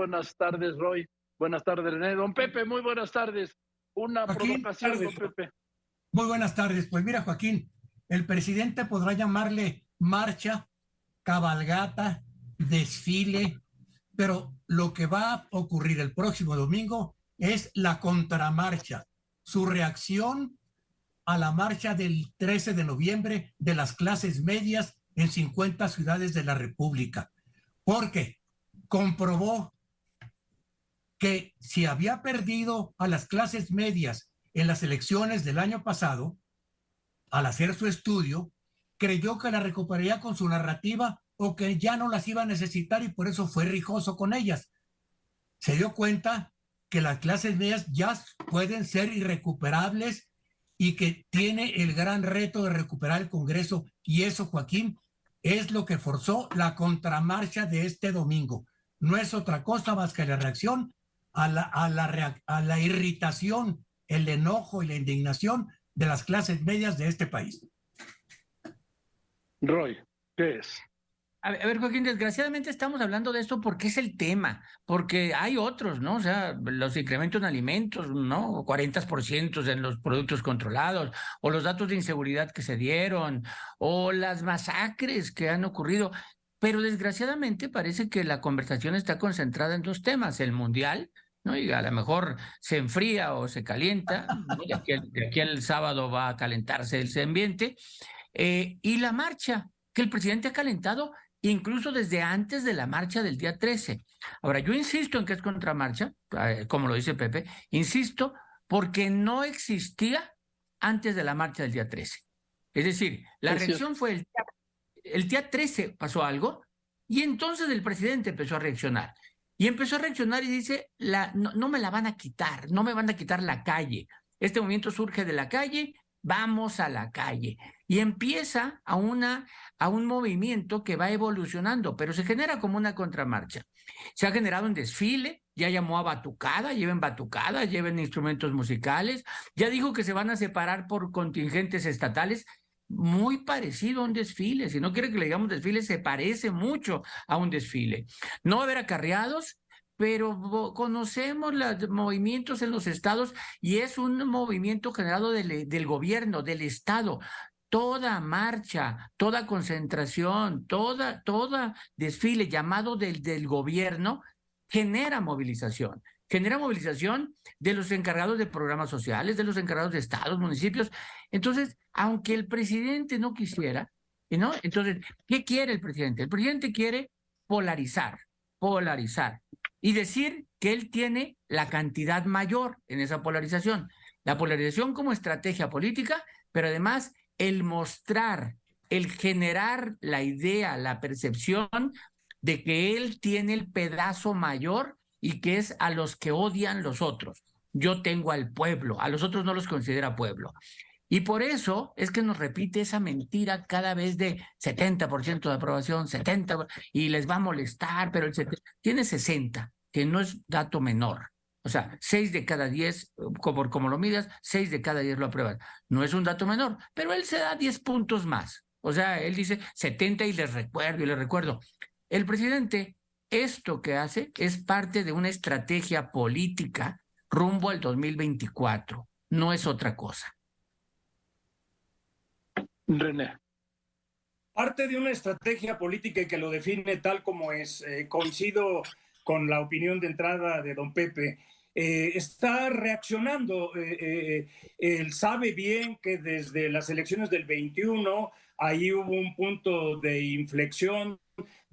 buenas tardes, Roy. Buenas tardes, René. Don Pepe, muy buenas tardes. Una provocación, don Pepe. Muy buenas tardes. Pues mira, Joaquín, el presidente podrá llamarle marcha, cabalgata, desfile, pero lo que va a ocurrir el próximo domingo es la contramarcha, su reacción a la marcha del 13 de noviembre de las clases medias en 50 ciudades de la República, porque comprobó que si había perdido a las clases medias en las elecciones del año pasado, al hacer su estudio, creyó que la recuperaría con su narrativa o que ya no las iba a necesitar y por eso fue rijoso con ellas. Se dio cuenta que las clases medias ya pueden ser irrecuperables y que tiene el gran reto de recuperar el Congreso. Y eso, Joaquín, es lo que forzó la contramarcha de este domingo. No es otra cosa más que la reacción a la, a la, a la irritación, el enojo y la indignación de las clases medias de este país. Roy, ¿qué es? A ver, Joaquín, desgraciadamente estamos hablando de esto porque es el tema, porque hay otros, ¿no? O sea, los incrementos en alimentos, ¿no? 40% en los productos controlados, o los datos de inseguridad que se dieron, o las masacres que han ocurrido. Pero desgraciadamente parece que la conversación está concentrada en dos temas, el mundial, ¿no? Y a lo mejor se enfría o se calienta, de, aquí, el sábado va a calentarse el ambiente, eh, y la marcha, que el presidente ha calentado incluso desde antes de la marcha del día 13. Ahora, yo insisto en que es contramarcha, eh, como lo dice Pepe, insisto, porque no existía antes de la marcha del día 13. Es decir, la reacción fue el día, el día 13 pasó algo y entonces el presidente empezó a reaccionar. Y empezó a reaccionar y dice, no, no me la van a quitar, no me van a quitar la calle. Este movimiento surge de la calle, vamos a la calle. Y empieza a, una, a un movimiento que va evolucionando, pero se genera como una contramarcha. Se ha generado un desfile, ya llamó a batucada, lleven batucada, lleven instrumentos musicales, ya dijo que se van a separar por contingentes estatales, muy parecido a un desfile. Si no quiere que le digamos desfile, se parece mucho a un desfile. No haber acarreados, pero conocemos los movimientos en los estados y es un movimiento generado del, del gobierno, del estado toda marcha, toda concentración, toda, toda desfile llamado del, del gobierno genera movilización. Genera movilización de los encargados de programas sociales, de los encargados de estados, municipios. Entonces, aunque el presidente no quisiera, ¿no? Entonces, ¿qué quiere el presidente? El presidente quiere polarizar, polarizar y decir que él tiene la cantidad mayor en esa polarización. La polarización como estrategia política, pero además el mostrar, el generar la idea, la percepción de que él tiene el pedazo mayor y que es a los que odian los otros. Yo tengo al pueblo, a los otros no los considera pueblo. Y por eso es que nos repite esa mentira cada vez de 70% de aprobación, 70%, y les va a molestar, pero el tiene 60, que no es dato menor. O sea, 6 de cada 10, como, como lo midas, 6 de cada 10 lo aprueban. No es un dato menor, pero él se da 10 puntos más. O sea, él dice 70 y les recuerdo y les recuerdo. El presidente, esto que hace es parte de una estrategia política rumbo al 2024. No es otra cosa. René. Parte de una estrategia política que lo define tal como es. Eh, coincido con la opinión de entrada de don Pepe. Eh, está reaccionando. Eh, él sabe bien que desde las elecciones del 21 ahí hubo un punto de inflexión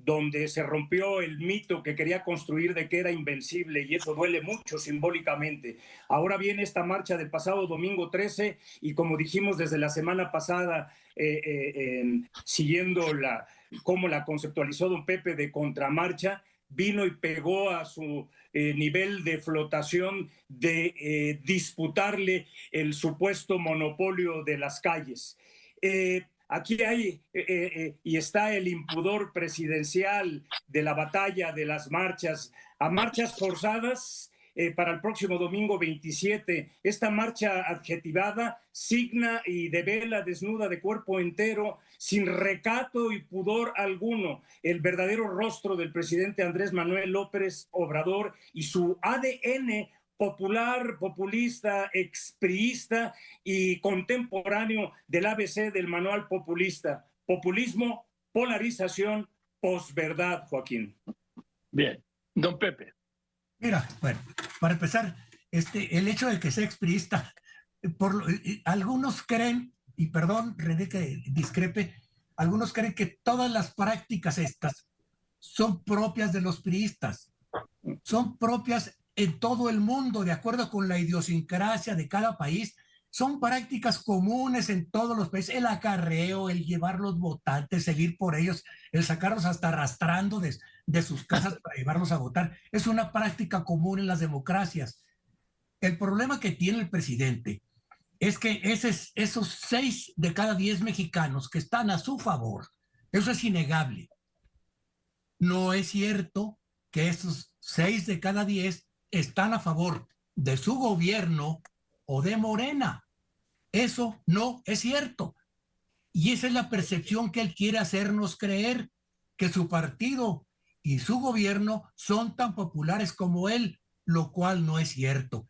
donde se rompió el mito que quería construir de que era invencible y eso duele mucho simbólicamente. Ahora viene esta marcha del pasado domingo 13 y como dijimos desde la semana pasada, eh, eh, siguiendo la, cómo la conceptualizó don Pepe de contramarcha, vino y pegó a su eh, nivel de flotación de disputarle el supuesto monopolio de las calles. Aquí hay eh, eh, eh, y está el impudor presidencial de la batalla de las marchas, a marchas forzadas para el próximo domingo 27. Esta marcha adjetivada signa y devela desnuda de cuerpo entero, sin recato y pudor alguno, el verdadero rostro del presidente Andrés Manuel López Obrador y su ADN popular, populista, expriista y contemporáneo del ABC del manual populista. Populismo, polarización, posverdad, Joaquín. Bien, don Pepe. Mira, bueno, para empezar, este, el hecho de que sea expriista, por, algunos creen, y perdón, René, que discrepe, algunos creen que todas las prácticas estas son propias de los priistas, son propias en todo el mundo, de acuerdo con la idiosincrasia de cada país, son prácticas comunes en todos los países, el acarreo, el llevar los votantes, el ir por ellos, el sacarlos hasta arrastrando de, de sus casas para llevarlos a votar, es una práctica común en las democracias. El problema que tiene el presidente es que esos seis de cada diez mexicanos que están a su favor, eso es innegable. No es cierto que esos seis de cada diez están a favor de su gobierno o de Morena. Eso no es cierto. Y esa es la percepción que él quiere hacernos creer, que su partido y su gobierno son tan populares como él, lo cual no es cierto.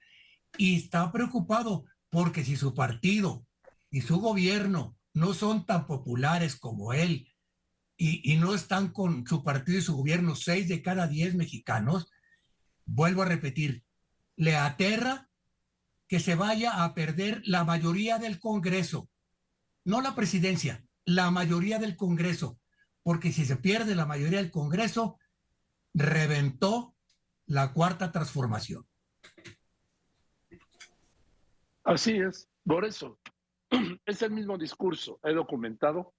Y está preocupado porque si su partido y su gobierno no son tan populares como él y, no están con su partido y su gobierno seis de cada diez mexicanos, vuelvo a repetir, le aterra que se vaya a perder la mayoría del Congreso, no la presidencia, la mayoría del Congreso, porque si se pierde la mayoría del Congreso, reventó la cuarta transformación. Así es, por eso es el mismo discurso, he documentado,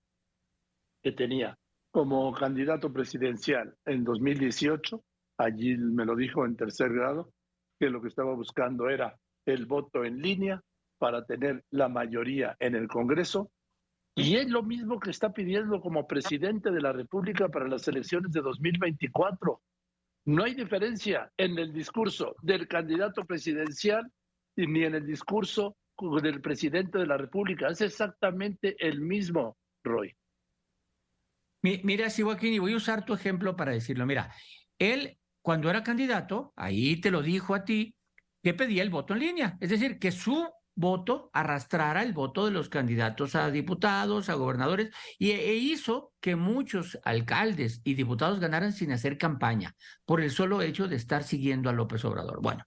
que tenía como candidato presidencial en 2018, allí me lo dijo en tercer grado, que lo que estaba buscando era el voto en línea para tener la mayoría en el Congreso. Y es lo mismo que está pidiendo como presidente de la República para las elecciones de 2024. No hay diferencia en el discurso del candidato presidencial ni en el discurso del presidente de la República. Es exactamente el mismo, Roy. Mira, sí, Joaquín, y voy a usar tu ejemplo para decirlo. Mira, él cuando era candidato, ahí te lo dijo a ti, que pedía el voto en línea, es decir, que su voto arrastrara el voto de los candidatos a diputados, a gobernadores, y, e hizo que muchos alcaldes y diputados ganaran sin hacer campaña, por el solo hecho de estar siguiendo a López Obrador. Bueno,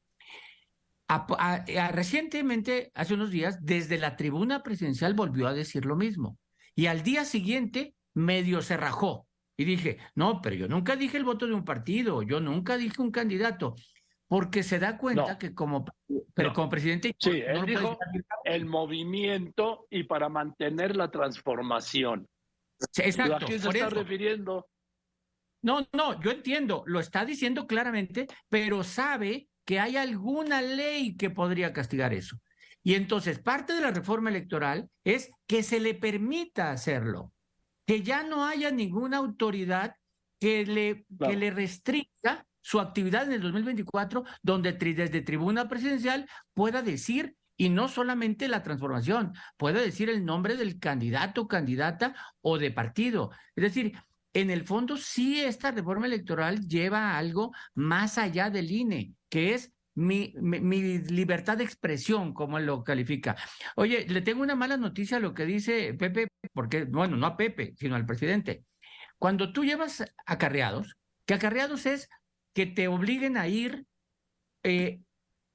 recientemente, hace unos días, desde la tribuna presidencial volvió a decir lo mismo, y al día siguiente medio se rajó. Y dije, no, pero yo nunca dije el voto de un partido, yo nunca dije un candidato porque se da cuenta que como, pero como presidente... Sí, él dijo el movimiento y para mantener la transformación. exacto. ¿A qué se está refiriendo? No, no, yo entiendo, lo está diciendo claramente, pero sabe que hay alguna ley que podría castigar eso. Y entonces parte de la reforma electoral es que se le permita hacerlo, que ya no haya ninguna autoridad que le, que le restrinja su actividad en el 2024, donde desde tribuna presidencial pueda decir, y no solamente la transformación, pueda decir el nombre del candidato, candidata o de partido. Es decir, en el fondo sí esta reforma electoral lleva algo más allá del INE, que es mi, libertad de expresión, como lo califica. Oye, le tengo una mala noticia a lo que dice Pepe, porque, bueno, no a Pepe, sino al presidente. Cuando tú llevas acarreados, que acarreados es que te obliguen a ir eh,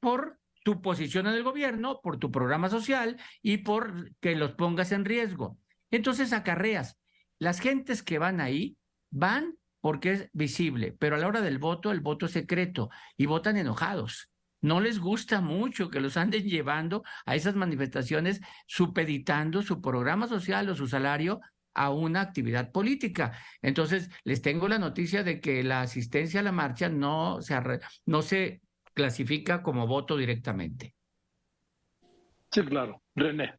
por tu posición en el gobierno, por tu programa social y por que los pongas en riesgo. Entonces acarreas. Las gentes que van ahí van porque es visible, pero a la hora del voto, el voto es secreto y votan enojados. No les gusta mucho que los anden llevando a esas manifestaciones supeditando su programa social o su salario a una actividad política. Entonces, les tengo la noticia de que la asistencia a la marcha no se, no se clasifica como voto directamente. Sí, claro. René.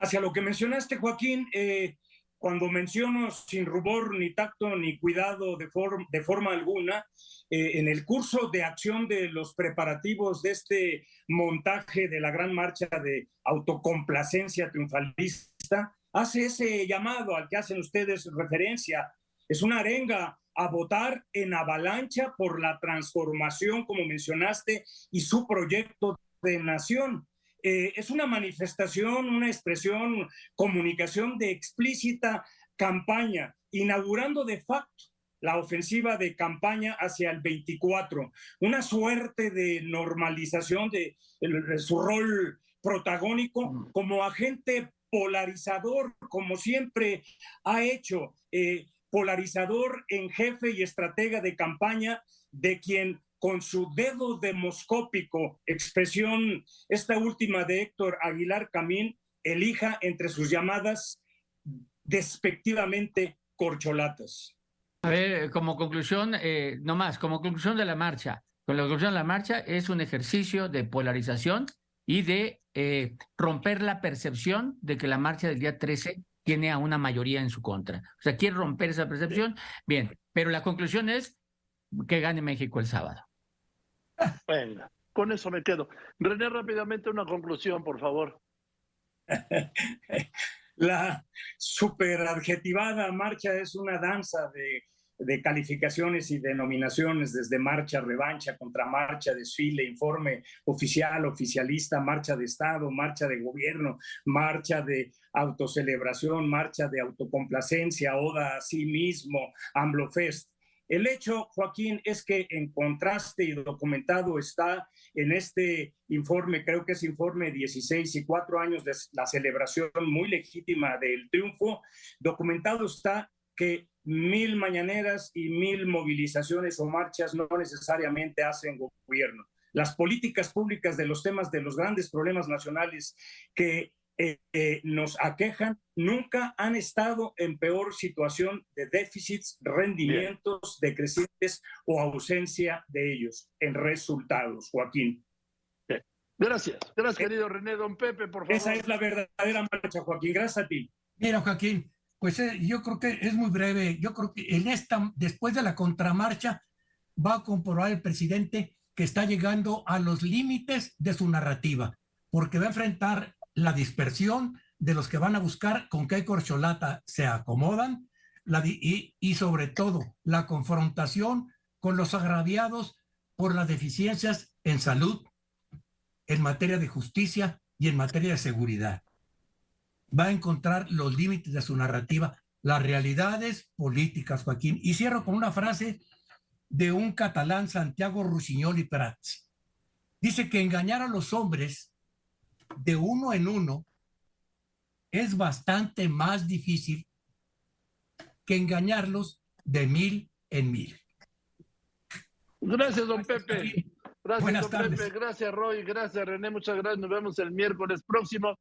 Hacia lo que mencionaste, Joaquín, eh, cuando menciono sin rubor, ni tacto, ni cuidado de, de forma alguna, eh, en el curso de acción de los preparativos de este montaje de la gran marcha de autocomplacencia triunfalista, hace ese llamado al que hacen ustedes referencia. Es una arenga a votar en avalancha por la transformación, como mencionaste, y su proyecto de nación. Eh, es una manifestación, una expresión, comunicación de explícita campaña, inaugurando de facto la ofensiva de campaña hacia el 24, una suerte de normalización de, su rol protagónico mm. como agente polarizador, como siempre ha hecho, eh, polarizador en jefe y estratega de campaña de quien con su dedo demoscópico, expresión esta última de Héctor Aguilar Camín, elija entre sus llamadas despectivamente corcholatas. A ver, como conclusión, eh, no más, como conclusión de la marcha, con la conclusión de la marcha es un ejercicio de polarización y de eh, romper la percepción de que la marcha del día 13 tiene a una mayoría en su contra. O sea, quiere romper esa percepción. Bien, pero la conclusión es que gane México el sábado. Venga, con eso me quedo. René, rápidamente una conclusión, por favor. La superadjetivada marcha es una danza de, calificaciones y denominaciones, desde marcha, revancha, contramarcha, desfile, informe oficial, oficialista, marcha de Estado, marcha de gobierno, marcha de autocelebración, marcha de autocomplacencia, oda a sí mismo. El hecho, Joaquín, es que en contraste y documentado está en este informe, creo que es informe 16 y cuatro años de la celebración muy legítima del triunfo, documentado está que mil mañaneras y mil movilizaciones o marchas no necesariamente hacen gobierno. Las políticas públicas de los temas de los grandes problemas nacionales que eh, eh, nos aquejan nunca han estado en peor situación de déficits, rendimientos decrecientes o ausencia de ellos en resultados, Joaquín. Gracias, gracias eh, querido René Don Pepe, por favor. Esa es la verdadera marcha, Joaquín. Gracias a ti. Mira, Joaquín, pues yo creo que es muy breve. Yo creo que en esta, después de la contramarcha, va a comprobar el presidente que está llegando a los límites de su narrativa, porque va a enfrentar la dispersión de los que van a buscar con qué corcholata se acomodan y, y sobre todo la confrontación con los agraviados por las deficiencias en salud, en materia de justicia y en materia de seguridad. Va a encontrar los límites de su narrativa, las realidades políticas, Joaquín. Y cierro con una frase de un catalán, Santiago Rusiñol y Prats. Dice que engañar a los hombres de uno en uno es bastante más difícil que engañarlos de mil en mil. Gracias, don Pepe. Gracias, don Pepe. Gracias, Roy. Gracias, René. Muchas gracias. Nos vemos el miércoles próximo.